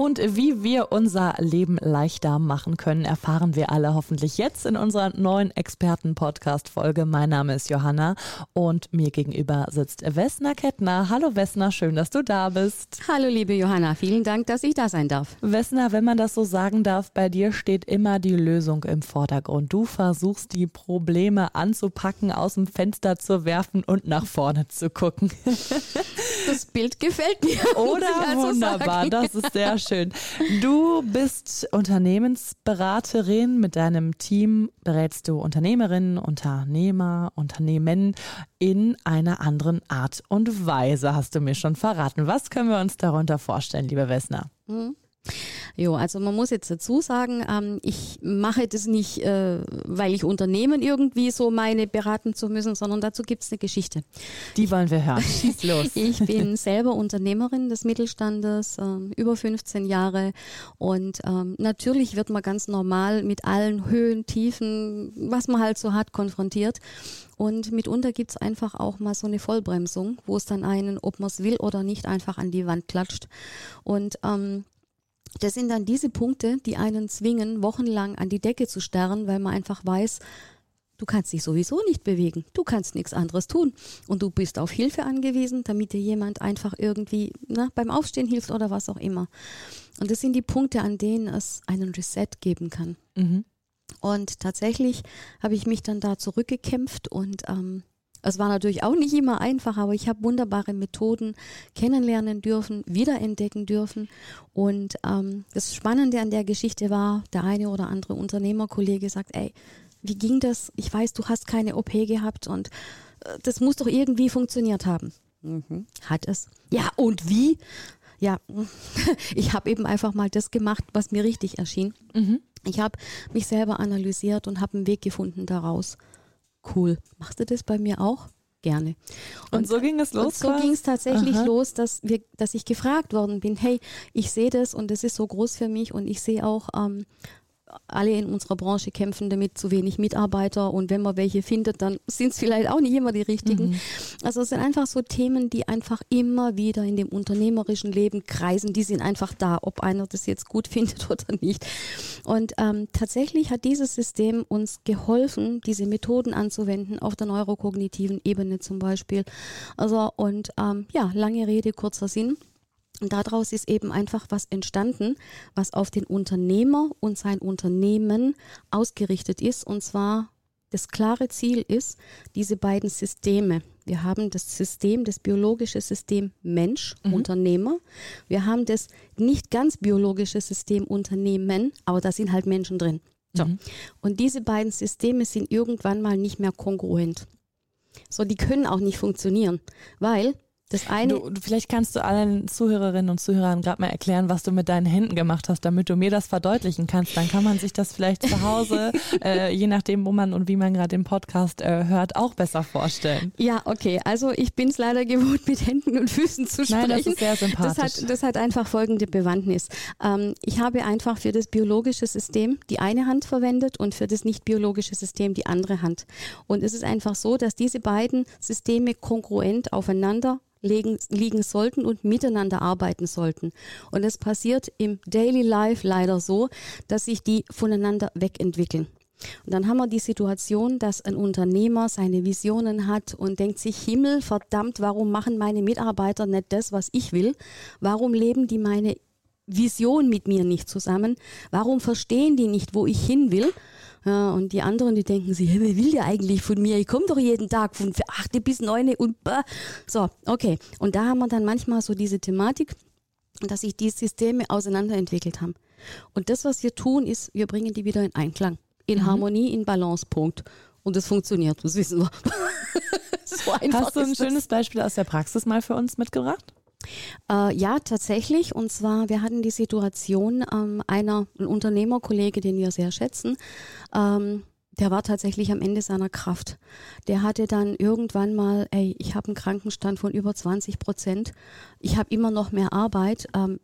Und wie wir unser Leben leichter machen können, erfahren wir alle hoffentlich jetzt in unserer neuen Experten-Podcast-Folge. Mein Name ist Johanna und mir gegenüber sitzt Vesna Kettner. Hallo Vesna, schön, dass du da bist. Hallo liebe Johanna, vielen Dank, dass ich da sein darf. Vesna, wenn man das so sagen darf, bei dir steht immer die Lösung im Vordergrund. Du versuchst die Probleme anzupacken, aus dem Fenster zu werfen und nach vorne zu gucken. Das Bild gefällt mir. Oder also wunderbar, sagen. das ist sehr schön schön. Du bist Unternehmensberaterin. Mit deinem Team berätst du Unternehmerinnen, Unternehmer, Unternehmen in einer anderen Art und Weise, hast du mir schon verraten. Was können wir uns darunter vorstellen, liebe Wessner? Mhm. Jo, also man muss jetzt dazu sagen, ähm, ich mache das nicht, äh, weil ich Unternehmen irgendwie so meine beraten zu müssen, sondern dazu gibt es eine Geschichte. Die wollen wir hören. Schieß los. ich bin selber Unternehmerin des Mittelstandes, äh, über 15 Jahre und ähm, natürlich wird man ganz normal mit allen Höhen, Tiefen, was man halt so hat, konfrontiert. Und mitunter gibt es einfach auch mal so eine Vollbremsung, wo es dann einen, ob man es will oder nicht, einfach an die Wand klatscht. Und ähm, das sind dann diese Punkte, die einen zwingen, wochenlang an die Decke zu starren, weil man einfach weiß, du kannst dich sowieso nicht bewegen, du kannst nichts anderes tun und du bist auf Hilfe angewiesen, damit dir jemand einfach irgendwie na, beim Aufstehen hilft oder was auch immer. Und das sind die Punkte, an denen es einen Reset geben kann. Mhm. Und tatsächlich habe ich mich dann da zurückgekämpft und ähm, es war natürlich auch nicht immer einfach, aber ich habe wunderbare Methoden kennenlernen dürfen, wiederentdecken dürfen. Und ähm, das Spannende an der Geschichte war, der eine oder andere Unternehmerkollege sagt, ey, wie ging das? Ich weiß, du hast keine OP gehabt und äh, das muss doch irgendwie funktioniert haben. Mhm. Hat es. Ja, und wie? Ja, ich habe eben einfach mal das gemacht, was mir richtig erschien. Mhm. Ich habe mich selber analysiert und habe einen Weg gefunden daraus cool. Machst du das bei mir auch? Gerne. Und, und so ging es los? Und so ging es tatsächlich Aha. los, dass, wir, dass ich gefragt worden bin, hey, ich sehe das und das ist so groß für mich und ich sehe auch, ähm, alle in unserer Branche kämpfen damit, zu wenig Mitarbeiter und wenn man welche findet, dann sind es vielleicht auch nicht immer die richtigen. Mhm. Also es sind einfach so Themen, die einfach immer wieder in dem unternehmerischen Leben kreisen, die sind einfach da, ob einer das jetzt gut findet oder nicht. Und ähm, tatsächlich hat dieses System uns geholfen, diese Methoden anzuwenden auf der neurokognitiven Ebene zum Beispiel. Also und ähm, ja, lange Rede, kurzer Sinn. Und daraus ist eben einfach was entstanden, was auf den Unternehmer und sein Unternehmen ausgerichtet ist. Und zwar das klare Ziel ist, diese beiden Systeme. Wir haben das System, das biologische System Mensch, mhm. Unternehmer. Wir haben das nicht ganz biologische System Unternehmen, aber da sind halt Menschen drin. So. Mhm. Und diese beiden Systeme sind irgendwann mal nicht mehr kongruent. So, die können auch nicht funktionieren, weil das eine. Du, vielleicht kannst du allen Zuhörerinnen und Zuhörern gerade mal erklären, was du mit deinen Händen gemacht hast, damit du mir das verdeutlichen kannst. Dann kann man sich das vielleicht zu Hause, äh, je nachdem, wo man und wie man gerade den Podcast äh, hört, auch besser vorstellen. Ja, okay. Also ich bin es leider gewohnt, mit Händen und Füßen zu sprechen. Nein, das ist sehr sympathisch. Das hat, das hat einfach folgende Bewandtnis. Ähm, ich habe einfach für das biologische System die eine Hand verwendet und für das nicht biologische System die andere Hand. Und es ist einfach so, dass diese beiden Systeme kongruent aufeinander legen, liegen sollten und miteinander arbeiten sollten. Und es passiert im Daily Life leider so, dass sich die voneinander wegentwickeln. Und dann haben wir die Situation, dass ein Unternehmer seine Visionen hat und denkt sich, Himmel, verdammt, warum machen meine Mitarbeiter nicht das, was ich will? Warum leben die meine Vision mit mir nicht zusammen? Warum verstehen die nicht, wo ich hin will? Ja, und die anderen, die denken sich, hey, wer will der eigentlich von mir? Ich komme doch jeden Tag von 8 bis 9 und bah. so, okay. Und da haben wir dann manchmal so diese Thematik, dass sich die Systeme auseinanderentwickelt haben. Und das, was wir tun, ist, wir bringen die wieder in Einklang, in mhm. Harmonie, in Balance, Punkt. Und das funktioniert, das wissen wir. so Hast du ein schönes Beispiel aus der Praxis mal für uns mitgebracht? Äh, ja, tatsächlich. Und zwar, wir hatten die Situation, ähm, einer, ein Unternehmerkollege, den wir sehr schätzen, ähm, der war tatsächlich am Ende seiner Kraft. Der hatte dann irgendwann mal, ey, ich habe einen Krankenstand von über 20 Prozent, ich habe immer noch mehr Arbeit, ähm,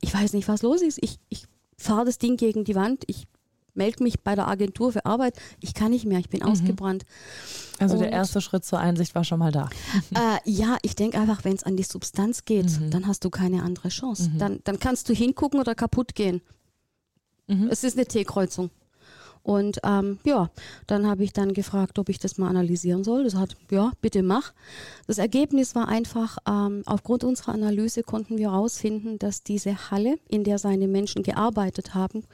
ich weiß nicht, was los ist, ich, ich fahre das Ding gegen die Wand, ich melde mich bei der Agentur für Arbeit, ich kann nicht mehr, ich bin mhm. ausgebrannt. Also Und, der erste Schritt zur Einsicht war schon mal da. Äh, ja, ich denke einfach, wenn es an die Substanz geht, mhm. dann hast du keine andere Chance. Mhm. Dann, dann kannst du hingucken oder kaputt gehen. Mhm. Es ist eine T-Kreuzung. Und ähm, ja, dann habe ich dann gefragt, ob ich das mal analysieren soll. Das hat, ja, bitte mach. Das Ergebnis war einfach, ähm, aufgrund unserer Analyse konnten wir herausfinden, dass diese Halle, in der seine Menschen gearbeitet haben,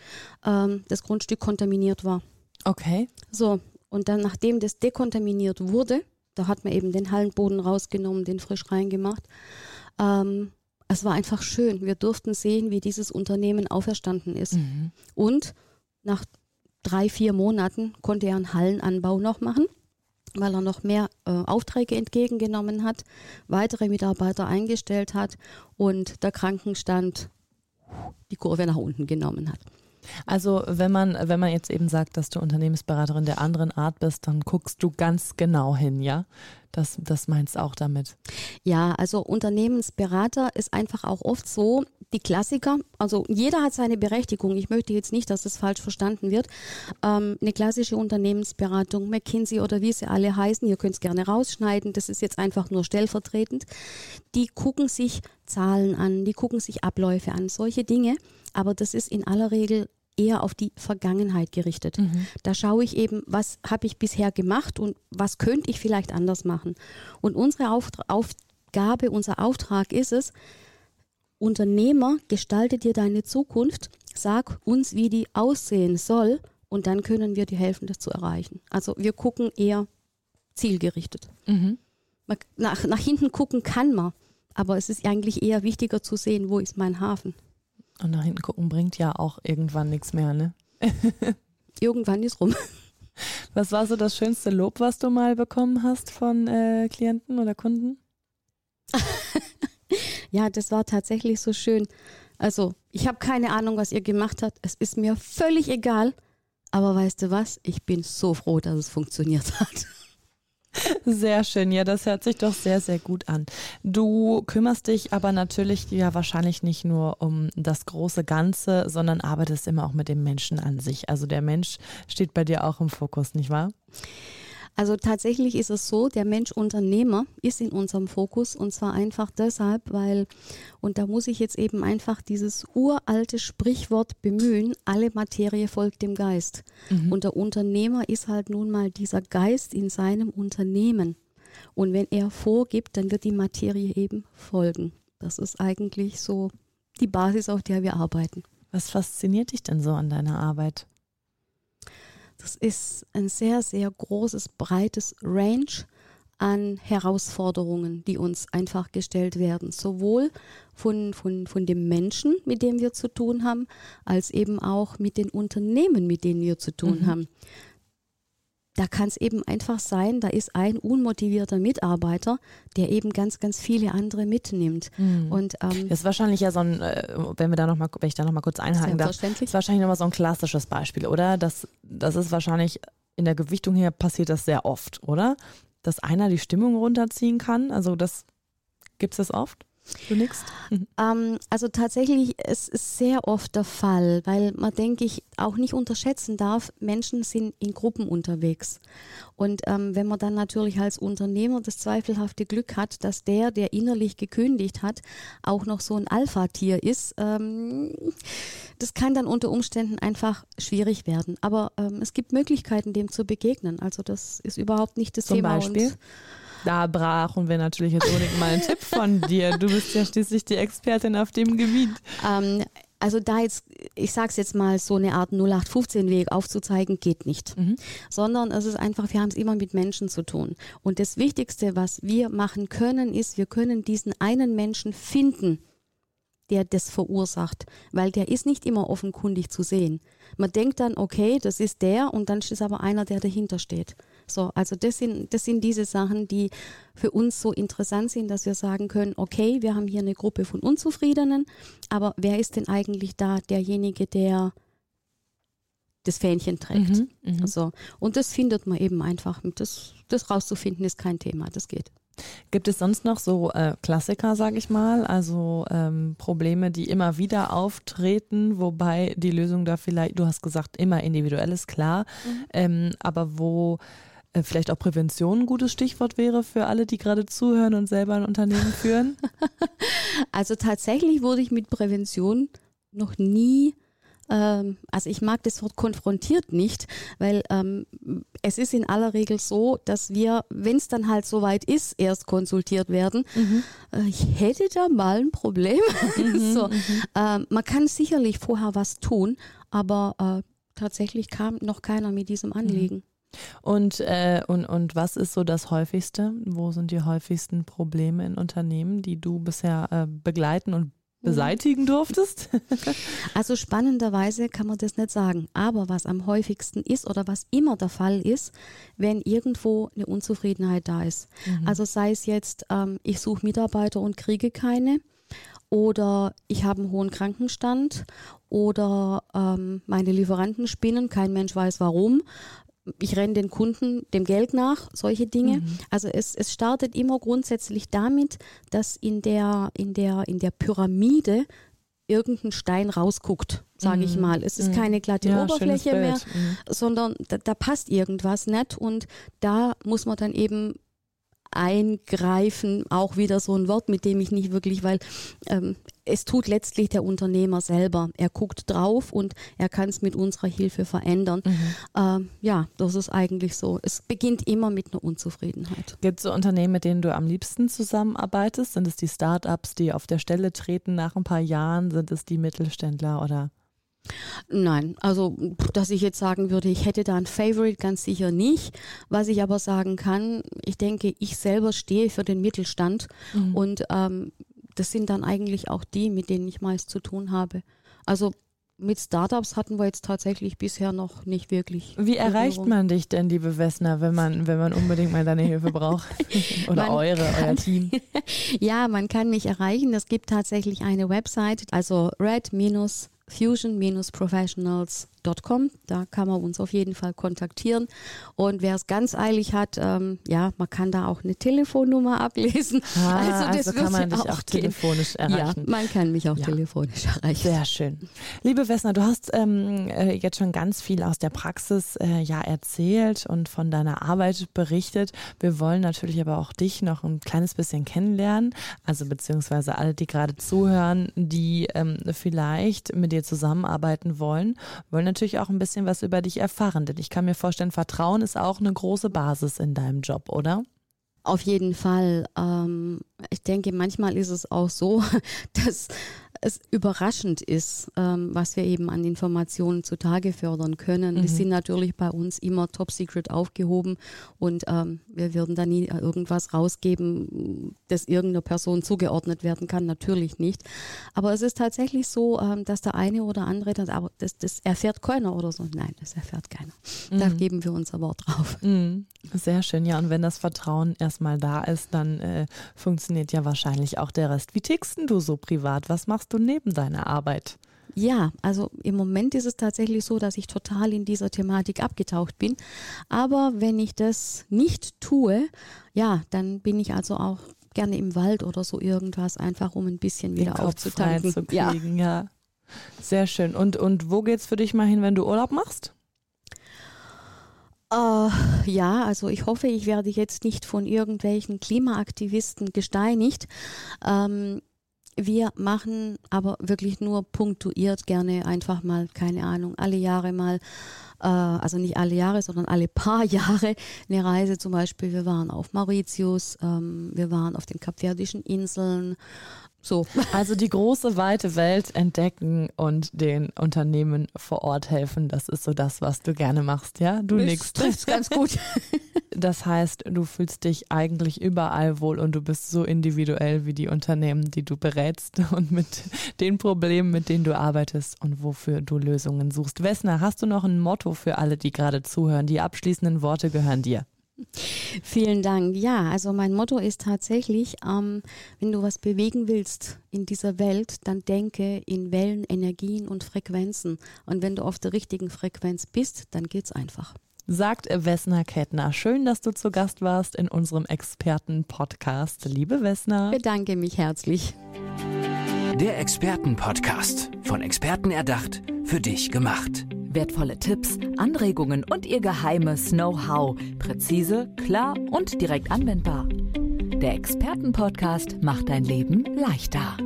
ähm, das Grundstück kontaminiert war. Okay. So, und dann, nachdem das dekontaminiert wurde, da hat man eben den Hallenboden rausgenommen, den frisch reingemacht. Ähm, es war einfach schön. Wir durften sehen, wie dieses Unternehmen auferstanden ist. Mhm. Und nach drei, vier Monaten konnte er einen Hallenanbau noch machen, weil er noch mehr äh, Aufträge entgegengenommen hat, weitere Mitarbeiter eingestellt hat und der Krankenstand die Kurve nach unten genommen hat. Also wenn man, wenn man jetzt eben sagt, dass du Unternehmensberaterin der anderen Art bist, dann guckst du ganz genau hin, ja? Das, das meinst auch damit? Ja, also Unternehmensberater ist einfach auch oft so, die Klassiker, also jeder hat seine Berechtigung. Ich möchte jetzt nicht, dass das falsch verstanden wird. Ähm, eine klassische Unternehmensberatung, McKinsey oder wie sie alle heißen, ihr könnt es gerne rausschneiden, das ist jetzt einfach nur stellvertretend. Die gucken sich Zahlen an, die gucken sich Abläufe an, solche Dinge. Aber das ist in aller Regel eher auf die Vergangenheit gerichtet. Mhm. Da schaue ich eben, was habe ich bisher gemacht und was könnte ich vielleicht anders machen. Und unsere Auftra Aufgabe, unser Auftrag ist es, Unternehmer, gestalte dir deine Zukunft, sag uns, wie die aussehen soll und dann können wir dir helfen, das zu erreichen. Also wir gucken eher zielgerichtet. Mhm. Nach, nach hinten gucken kann man, aber es ist eigentlich eher wichtiger zu sehen, wo ist mein Hafen. Und nach hinten gucken bringt ja auch irgendwann nichts mehr, ne? irgendwann ist rum. Was war so das schönste Lob, was du mal bekommen hast von äh, Klienten oder Kunden? ja, das war tatsächlich so schön. Also, ich habe keine Ahnung, was ihr gemacht habt. Es ist mir völlig egal. Aber weißt du was? Ich bin so froh, dass es funktioniert hat. Sehr schön, ja, das hört sich doch sehr, sehr gut an. Du kümmerst dich aber natürlich ja wahrscheinlich nicht nur um das große Ganze, sondern arbeitest immer auch mit dem Menschen an sich. Also der Mensch steht bei dir auch im Fokus, nicht wahr? Also tatsächlich ist es so, der Mensch Unternehmer ist in unserem Fokus und zwar einfach deshalb, weil, und da muss ich jetzt eben einfach dieses uralte Sprichwort bemühen, alle Materie folgt dem Geist. Mhm. Und der Unternehmer ist halt nun mal dieser Geist in seinem Unternehmen. Und wenn er vorgibt, dann wird die Materie eben folgen. Das ist eigentlich so die Basis, auf der wir arbeiten. Was fasziniert dich denn so an deiner Arbeit? Das ist ein sehr, sehr großes, breites Range an Herausforderungen, die uns einfach gestellt werden. Sowohl von, von, von dem Menschen, mit dem wir zu tun haben, als eben auch mit den Unternehmen, mit denen wir zu tun mhm. haben da kann es eben einfach sein, da ist ein unmotivierter Mitarbeiter, der eben ganz, ganz viele andere mitnimmt. Mhm. Und ähm, das ist wahrscheinlich ja so ein, äh, wenn wir da noch mal, wenn ich da noch mal kurz einhaken darf, ist wahrscheinlich noch mal so ein klassisches Beispiel, oder? Das, das ist wahrscheinlich in der Gewichtung her passiert das sehr oft, oder? Dass einer die Stimmung runterziehen kann. Also das gibt es das oft? Du nix? Ähm, also tatsächlich, es ist sehr oft der Fall, weil man, denke ich, auch nicht unterschätzen darf, Menschen sind in Gruppen unterwegs. Und ähm, wenn man dann natürlich als Unternehmer das zweifelhafte Glück hat, dass der, der innerlich gekündigt hat, auch noch so ein Alpha-Tier ist, ähm, das kann dann unter Umständen einfach schwierig werden. Aber ähm, es gibt Möglichkeiten, dem zu begegnen. Also das ist überhaupt nicht das Zum Thema. Beispiel? Und da brauchen wir natürlich jetzt unbedingt mal einen Tipp von dir. Du bist ja schließlich die Expertin auf dem Gebiet. Ähm, also da jetzt, ich sage es jetzt mal, so eine Art 0815-Weg aufzuzeigen, geht nicht. Mhm. Sondern es ist einfach, wir haben es immer mit Menschen zu tun. Und das Wichtigste, was wir machen können, ist, wir können diesen einen Menschen finden, der das verursacht, weil der ist nicht immer offenkundig zu sehen. Man denkt dann, okay, das ist der und dann ist aber einer, der dahinter steht. So, also das sind, das sind diese Sachen, die für uns so interessant sind, dass wir sagen können, okay, wir haben hier eine Gruppe von Unzufriedenen, aber wer ist denn eigentlich da derjenige, der das Fähnchen trägt. Mhm, mhm. Also, und das findet man eben einfach. Das, das rauszufinden ist kein Thema, das geht. Gibt es sonst noch so äh, Klassiker, sage ich mal, also ähm, Probleme, die immer wieder auftreten, wobei die Lösung da vielleicht, du hast gesagt, immer individuell ist klar, Mhm. ähm, aber wo vielleicht auch Prävention ein gutes Stichwort wäre für alle, die gerade zuhören und selber ein Unternehmen führen? Also tatsächlich wurde ich mit Prävention noch nie, ähm, also ich mag das Wort konfrontiert nicht, weil ähm, es ist in aller Regel so, dass wir, wenn es dann halt soweit ist, erst konsultiert werden. Äh, ich hätte da mal ein Problem. so, ähm, man kann sicherlich vorher was tun, aber äh, tatsächlich kam noch keiner mit diesem Anliegen. Und, äh, und, und was ist so das häufigste? Wo sind die häufigsten Probleme in Unternehmen, die du bisher äh, begleiten und beseitigen durftest? Also spannenderweise kann man das nicht sagen. Aber was am häufigsten ist oder was immer der Fall ist, wenn irgendwo eine Unzufriedenheit da ist. Also sei es jetzt, ähm, ich suche Mitarbeiter und kriege keine oder ich habe einen hohen Krankenstand oder ähm, meine Lieferanten spinnen, kein Mensch weiß warum. Ich renne den Kunden dem Geld nach, solche Dinge. Also es, es startet immer grundsätzlich damit, dass in der, in der, in der Pyramide irgendein Stein rausguckt, sage ich mal. Es ist keine glatte Mhm. Ja, Oberfläche mehr. Mhm. sondern da, da passt irgendwas nicht und da muss man dann eben eingreifen, auch wieder so ein Wort, mit dem ich nicht wirklich, weil ähm, es tut letztlich der Unternehmer selber. Er guckt drauf und er kann es mit unserer Hilfe verändern. Ähm, ja, das ist eigentlich so. Es beginnt immer mit einer Unzufriedenheit. Gibt es so Unternehmen, mit denen du am liebsten zusammenarbeitest? Sind es die Startups, die auf der Stelle treten nach ein paar Jahren? Sind es die Mittelständler oder? Nein, also dass ich jetzt sagen würde, ich hätte da ein Favorite, ganz sicher nicht. Was ich aber sagen kann, ich denke, ich selber stehe für den Mittelstand und ähm, das sind dann eigentlich auch die, mit denen ich meist zu tun habe. Also mit Startups hatten wir jetzt tatsächlich bisher noch nicht wirklich. Wie erreicht Berührung. man dich denn, liebe Wessner, wenn man, wenn man unbedingt mal deine Hilfe braucht? Oder Man eure, euer kann- Team? Ja, man kann mich erreichen. Es gibt tatsächlich eine Website, also fusion-professionals red-fusion-professionals.com. Da kann man uns auf jeden Fall kontaktieren. Und wer es ganz eilig hat, ähm, ja, man kann da auch eine Telefonnummer ablesen. Ah, also, kann man dich auch gehen. telefonisch Ja, erreichen. man kann mich auch Ja. telefonisch erreichen. Sehr schön. Liebe Wessner, du hast ähm, äh, jetzt schon ganz viel aus der Praxis äh, ja erzählt und von deiner Arbeit berichtet. Wir wollen natürlich aber auch dich noch ein kleines bisschen kennenlernen. Also beziehungsweise alle, die gerade zuhören, die ähm, vielleicht mit dir zusammenarbeiten wollen, wollen natürlich auch ein bisschen was über dich erfahren. Denn ich kann mir vorstellen, Vertrauen ist auch eine große Basis in deinem Job, oder? Auf jeden Fall. Ähm, ich denke, manchmal ist es auch so, dass es überraschend ist, ähm, was wir eben an Informationen zutage fördern können. Die sind natürlich bei uns immer top secret aufgehoben und ähm, wir würden da nie irgendwas rausgeben, das irgendeiner Person zugeordnet werden kann. Natürlich nicht. Aber es ist tatsächlich so, ähm, dass der eine oder andere, das, aber das, das erfährt keiner oder so. Nein, das erfährt keiner. Da geben wir unser Wort drauf. Mhm. Sehr schön, ja. Und wenn das Vertrauen erstmal da ist, dann äh, funktioniert ja wahrscheinlich auch der Rest. Wie tickst denn du so privat? Was machst du neben deiner Arbeit? Ja, also im Moment ist es tatsächlich so, dass ich total in dieser Thematik abgetaucht bin. Aber wenn ich das nicht tue, ja, dann bin ich also auch gerne im Wald oder so irgendwas, einfach um ein bisschen Den wieder frei aufzutanken. zu Ja. kriegen, ja. Sehr schön. Und, und wo geht's für dich mal hin, wenn du Urlaub machst? Äh, ja, also ich hoffe, ich werde jetzt nicht von irgendwelchen Klimaaktivisten gesteinigt. Ähm, wir machen aber wirklich nur punktuiert gerne einfach mal, keine Ahnung, alle Jahre mal, äh, also nicht alle Jahre, sondern alle paar Jahre eine Reise. Zum Beispiel, wir waren auf Mauritius, ähm, wir waren auf den Kapverdischen Inseln. So. Also die große, weite Welt entdecken und den Unternehmen vor Ort helfen. Das ist so das, was du gerne machst, ja? Du nix. trifft's ganz gut. Das heißt, du fühlst dich eigentlich überall wohl und du bist so individuell wie die Unternehmen, die du berätst und mit den Problemen, mit denen du arbeitest und wofür du Lösungen suchst. Wessner, hast du noch ein Motto für alle, die gerade zuhören? Die abschließenden Worte gehören dir. Vielen Dank. Ja, also mein Motto ist tatsächlich, ähm, wenn du was bewegen willst in dieser Welt, dann denke in Wellen, Energien und Frequenzen. Und wenn du auf der richtigen Frequenz bist, dann geht's einfach. Sagt Wessner Kettner. Schön, dass du zu Gast warst in unserem Experten-Podcast. Liebe Wessner. Bedanke mich herzlich. Der Experten-Podcast. Von Experten erdacht, für dich gemacht. Wertvolle Tipps, Anregungen und ihr geheimes Know-how. Präzise, klar und direkt anwendbar. Der Expertenpodcast macht dein Leben leichter.